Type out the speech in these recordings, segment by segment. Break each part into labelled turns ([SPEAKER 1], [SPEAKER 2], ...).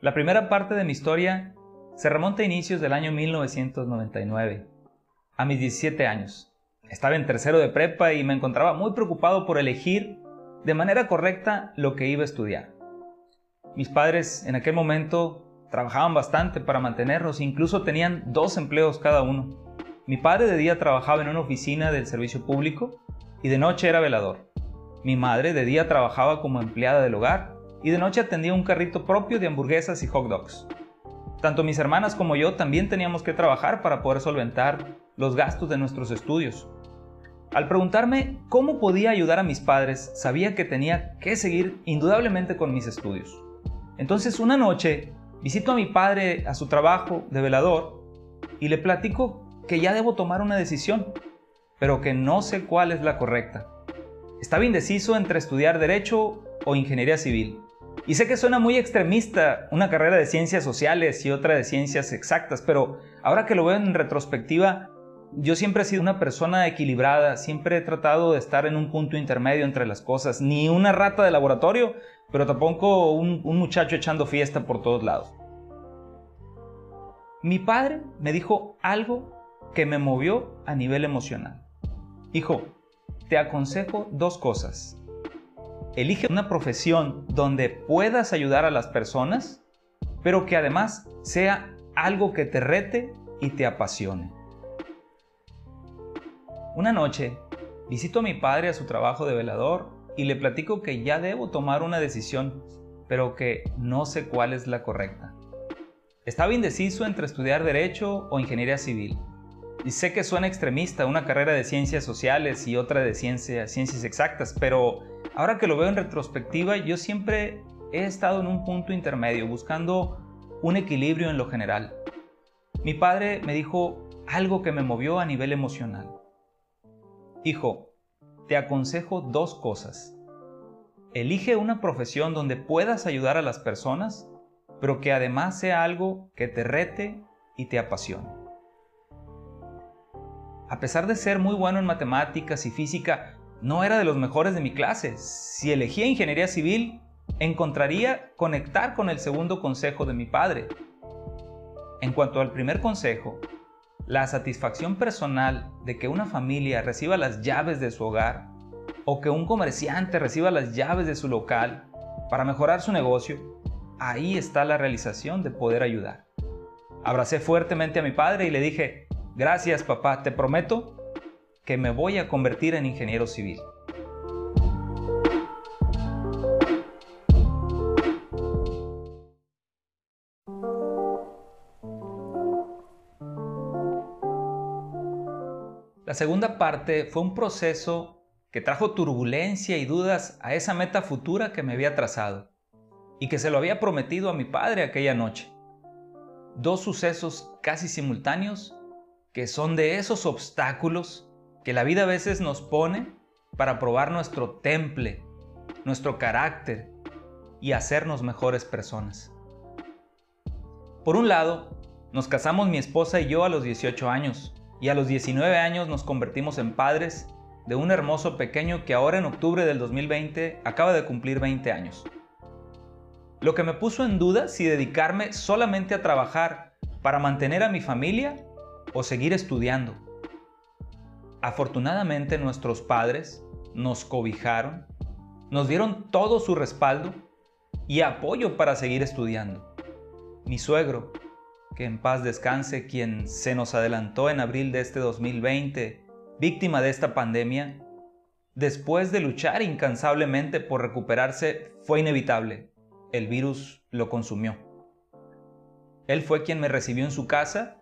[SPEAKER 1] La primera parte de mi historia se remonta a inicios del año 1999, a mis 17 años. Estaba en tercero de prepa y me encontraba muy preocupado por elegir de manera correcta lo que iba a estudiar. Mis padres en aquel momento trabajaban bastante para mantenernos, incluso tenían dos empleos cada uno. Mi padre de día trabajaba en una oficina del servicio público y de noche era velador. Mi madre de día trabajaba como empleada del hogar y de noche atendía un carrito propio de hamburguesas y hot dogs. Tanto mis hermanas como yo también teníamos que trabajar para poder solventar los gastos de nuestros estudios. Al preguntarme cómo podía ayudar a mis padres, sabía que tenía que seguir indudablemente con mis estudios. Entonces una noche visito a mi padre a su trabajo de velador y le platico que ya debo tomar una decisión, pero que no sé cuál es la correcta. Estaba indeciso entre estudiar derecho o ingeniería civil. Y sé que suena muy extremista una carrera de ciencias sociales y otra de ciencias exactas, pero ahora que lo veo en retrospectiva, yo siempre he sido una persona equilibrada, siempre he tratado de estar en un punto intermedio entre las cosas, ni una rata de laboratorio, pero tampoco un, un muchacho echando fiesta por todos lados. Mi padre me dijo algo que me movió a nivel emocional. Hijo, te aconsejo dos cosas. Elige una profesión donde puedas ayudar a las personas, pero que además sea algo que te rete y te apasione. Una noche, visito a mi padre a su trabajo de velador y le platico que ya debo tomar una decisión, pero que no sé cuál es la correcta. Estaba indeciso entre estudiar derecho o ingeniería civil. Y sé que suena extremista una carrera de ciencias sociales y otra de ciencias exactas, pero Ahora que lo veo en retrospectiva, yo siempre he estado en un punto intermedio, buscando un equilibrio en lo general. Mi padre me dijo algo que me movió a nivel emocional. Hijo, te aconsejo dos cosas. Elige una profesión donde puedas ayudar a las personas, pero que además sea algo que te rete y te apasione. A pesar de ser muy bueno en matemáticas y física, no era de los mejores de mi clase. Si elegía ingeniería civil, encontraría conectar con el segundo consejo de mi padre. En cuanto al primer consejo, la satisfacción personal de que una familia reciba las llaves de su hogar o que un comerciante reciba las llaves de su local para mejorar su negocio, ahí está la realización de poder ayudar. Abracé fuertemente a mi padre y le dije, gracias papá, te prometo que me voy a convertir en ingeniero civil. La segunda parte fue un proceso que trajo turbulencia y dudas a esa meta futura que me había trazado y que se lo había prometido a mi padre aquella noche. Dos sucesos casi simultáneos que son de esos obstáculos que la vida a veces nos pone para probar nuestro temple, nuestro carácter y hacernos mejores personas. Por un lado, nos casamos mi esposa y yo a los 18 años y a los 19 años nos convertimos en padres de un hermoso pequeño que ahora en octubre del 2020 acaba de cumplir 20 años. Lo que me puso en duda si dedicarme solamente a trabajar para mantener a mi familia o seguir estudiando Afortunadamente nuestros padres nos cobijaron, nos dieron todo su respaldo y apoyo para seguir estudiando. Mi suegro, que en paz descanse, quien se nos adelantó en abril de este 2020, víctima de esta pandemia, después de luchar incansablemente por recuperarse, fue inevitable. El virus lo consumió. Él fue quien me recibió en su casa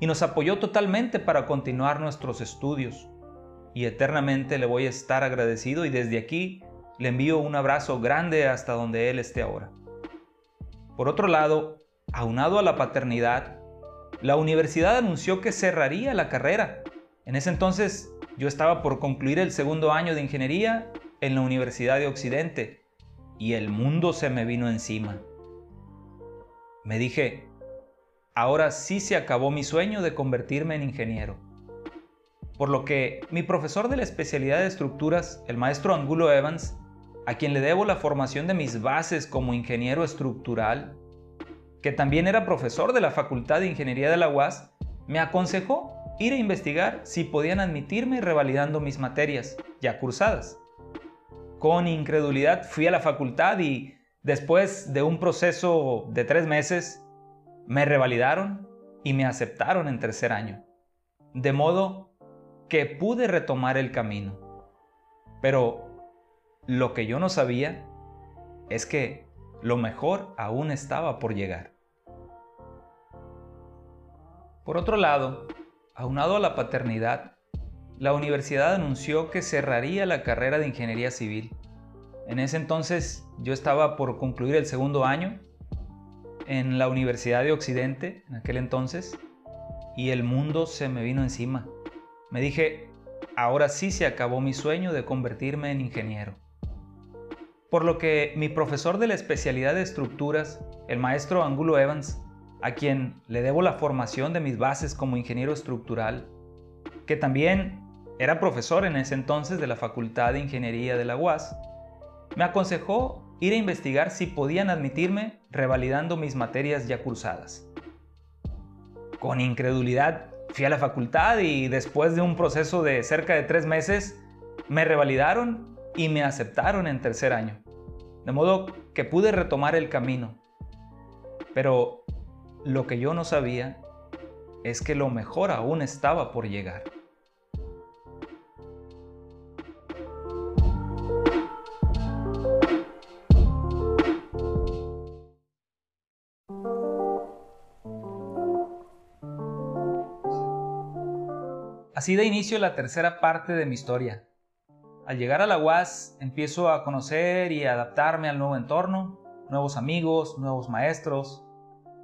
[SPEAKER 1] y nos apoyó totalmente para continuar nuestros estudios. Y eternamente le voy a estar agradecido y desde aquí le envío un abrazo grande hasta donde él esté ahora. Por otro lado, aunado a la paternidad, la universidad anunció que cerraría la carrera. En ese entonces yo estaba por concluir el segundo año de ingeniería en la Universidad de Occidente y el mundo se me vino encima. Me dije, ahora sí se acabó mi sueño de convertirme en ingeniero. por lo que mi profesor de la especialidad de estructuras, el maestro Angulo Evans, a quien le debo la formación de mis bases como ingeniero estructural, que también era profesor de la Facultad de Ingeniería de la UAS, me aconsejó ir a investigar si podían admitirme revalidando mis materias ya cursadas. Con incredulidad fui a la facultad y después de un proceso de tres meses, me revalidaron y me aceptaron en tercer año. De modo que pude retomar el camino. Pero lo que yo no sabía es que lo mejor aún estaba por llegar. Por otro lado, aunado a la paternidad, la universidad anunció que cerraría la carrera de ingeniería civil. En ese entonces yo estaba por concluir el segundo año en la Universidad de Occidente, en aquel entonces, y el mundo se me vino encima. Me dije, ahora sí se acabó mi sueño de convertirme en ingeniero. Por lo que mi profesor de la especialidad de estructuras, el maestro Angulo Evans, a quien le debo la formación de mis bases como ingeniero estructural, que también era profesor en ese entonces de la Facultad de Ingeniería de la UAS, me aconsejó ir a investigar si podían admitirme revalidando mis materias ya cursadas. Con incredulidad fui a la facultad y después de un proceso de cerca de tres meses me revalidaron y me aceptaron en tercer año. De modo que pude retomar el camino. Pero lo que yo no sabía es que lo mejor aún estaba por llegar. Así de inicio la tercera parte de mi historia. Al llegar a la UAS empiezo a conocer y adaptarme al nuevo entorno, nuevos amigos, nuevos maestros.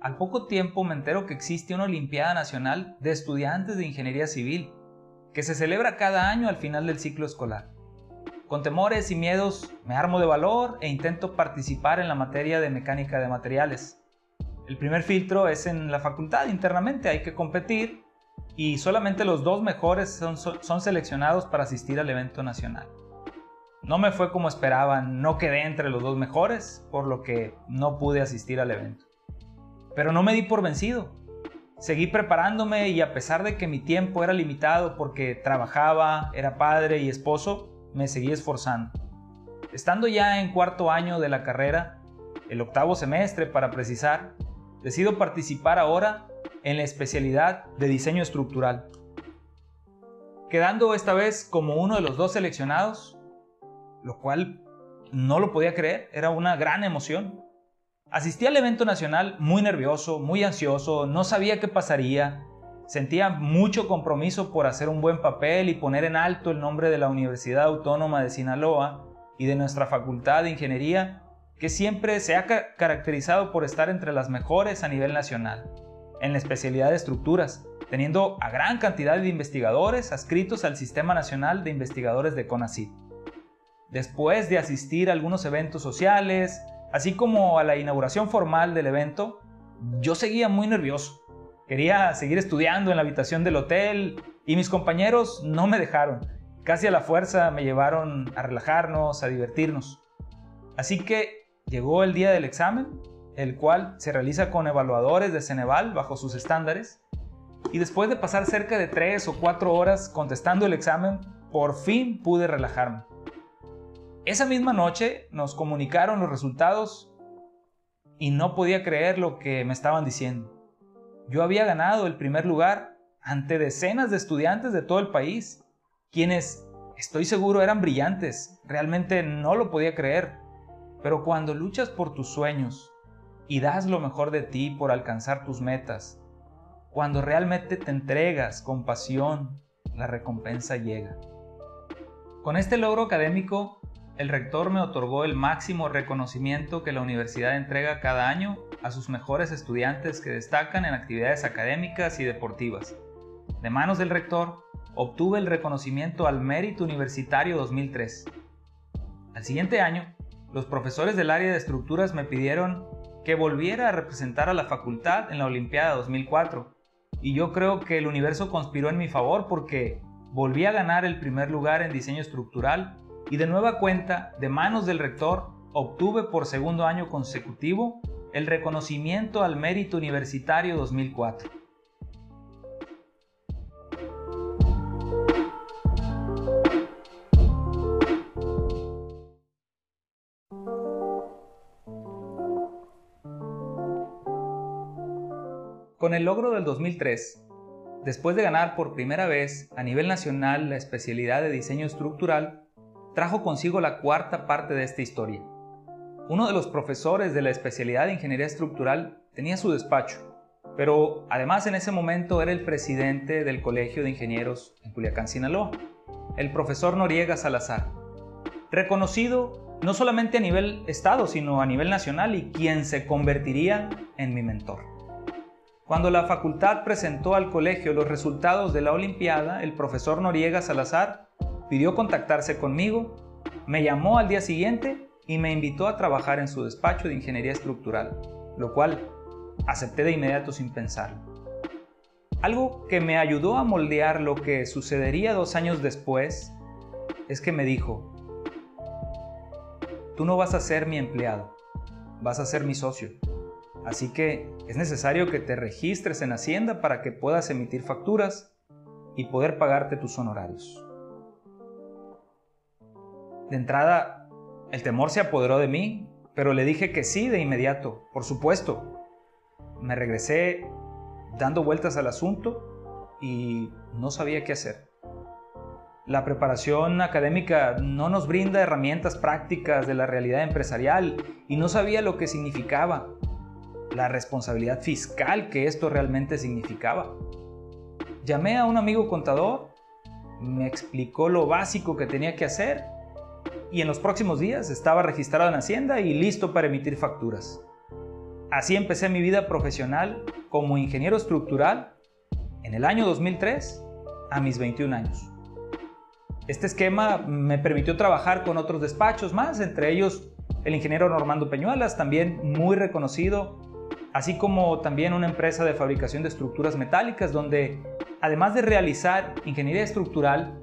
[SPEAKER 1] Al poco tiempo me entero que existe una Olimpiada Nacional de Estudiantes de Ingeniería Civil, que se celebra cada año al final del ciclo escolar. Con temores y miedos me armo de valor e intento participar en la materia de mecánica de materiales. El primer filtro es en la facultad internamente, hay que competir y solamente los dos mejores son, seleccionados para asistir al evento nacional. No me fue como esperaban, no quedé entre los dos mejores, por lo que no pude asistir al evento. Pero no me di por vencido. Seguí preparándome y a pesar de que mi tiempo era limitado porque trabajaba, era padre y esposo, me seguí esforzando. Estando ya en cuarto año de la carrera, el octavo semestre para precisar, decido participar ahora en la especialidad de diseño estructural, quedando esta vez como uno de los dos seleccionados, lo cual no lo podía creer, era una gran emoción. Asistí al evento nacional muy nervioso, muy ansioso, no sabía qué pasaría, sentía mucho compromiso por hacer un buen papel y poner en alto el nombre de la Universidad Autónoma de Sinaloa y de nuestra Facultad de Ingeniería, que siempre se ha caracterizado por estar entre las mejores a nivel nacional en la especialidad de estructuras, teniendo a gran cantidad de investigadores adscritos al Sistema Nacional de Investigadores de CONACYT. Después de asistir a algunos eventos sociales, así como a la inauguración formal del evento, yo seguía muy nervioso. Quería seguir estudiando en la habitación del hotel y mis compañeros no me dejaron. Casi a la fuerza me llevaron a relajarnos, a divertirnos. Así que llegó el día del examen el cual se realiza con evaluadores de Ceneval bajo sus estándares. Y después de pasar cerca de 3 o 4 horas contestando el examen, por fin pude relajarme. Esa misma noche nos comunicaron los resultados y no podía creer lo que me estaban diciendo. Yo había ganado el primer lugar ante decenas de estudiantes de todo el país, quienes estoy seguro eran brillantes, realmente no lo podía creer. Pero cuando luchas por tus sueños, y das lo mejor de ti por alcanzar tus metas. Cuando realmente te entregas con pasión, la recompensa llega. Con este logro académico, el rector me otorgó el máximo reconocimiento que la universidad entrega cada año a sus mejores estudiantes que destacan en actividades académicas y deportivas. De manos del rector, obtuve el reconocimiento al Mérito Universitario 2003. Al siguiente año, los profesores del área de estructuras me pidieron que volviera a representar a la facultad en la Olimpiada 2004. Y yo creo que el universo conspiró en mi favor porque volví a ganar el primer lugar en diseño estructural y de nueva cuenta, de manos del rector, obtuve por segundo año consecutivo el reconocimiento al mérito universitario 2004. Con el logro del 2003, después de ganar por primera vez a nivel nacional la especialidad de diseño estructural, trajo consigo la cuarta parte de esta historia. Uno de los profesores de la especialidad de ingeniería estructural tenía su despacho, pero además en ese momento era el presidente del Colegio de Ingenieros en Culiacán, Sinaloa, el profesor Noriega Salazar, reconocido no solamente a nivel estado, sino a nivel nacional y quien se convertiría en mi mentor. Cuando la facultad presentó al colegio los resultados de la Olimpiada, el profesor Noriega Salazar pidió contactarse conmigo, me llamó al día siguiente y me invitó a trabajar en su despacho de ingeniería estructural, lo cual acepté de inmediato sin pensarlo. Algo que me ayudó a moldear lo que sucedería dos años después es que me dijo, tú no vas a ser mi empleado, vas a ser mi socio. Así que es necesario que te registres en Hacienda para que puedas emitir facturas y poder pagarte tus honorarios. De entrada, el temor se apoderó de mí, pero le dije que sí de inmediato, por supuesto. Me regresé dando vueltas al asunto y no sabía qué hacer. La preparación académica no nos brinda herramientas prácticas de la realidad empresarial y no sabía lo que significaba la responsabilidad fiscal que esto realmente significaba. Llamé a un amigo contador, me explicó lo básico que tenía que hacer y en los próximos días estaba registrado en Hacienda y listo para emitir facturas. Así empecé mi vida profesional como ingeniero estructural en el año 2003 a mis 21 años. Este esquema me permitió trabajar con otros despachos más, entre ellos el ingeniero Normando Peñuelas, también muy reconocido así como también una empresa de fabricación de estructuras metálicas donde, además de realizar ingeniería estructural,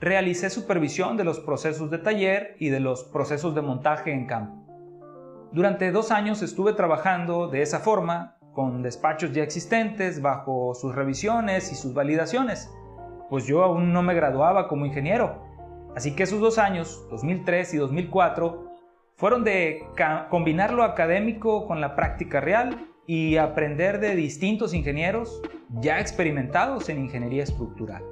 [SPEAKER 1] realicé supervisión de los procesos de taller y de los procesos de montaje en campo. Durante dos años estuve trabajando de esa forma, con despachos ya existentes, bajo sus revisiones y sus validaciones, pues yo aún no me graduaba como ingeniero. Así que esos dos años, 2003 y 2004, fueron de combinar lo académico con la práctica real y aprender de distintos ingenieros ya experimentados en ingeniería estructural.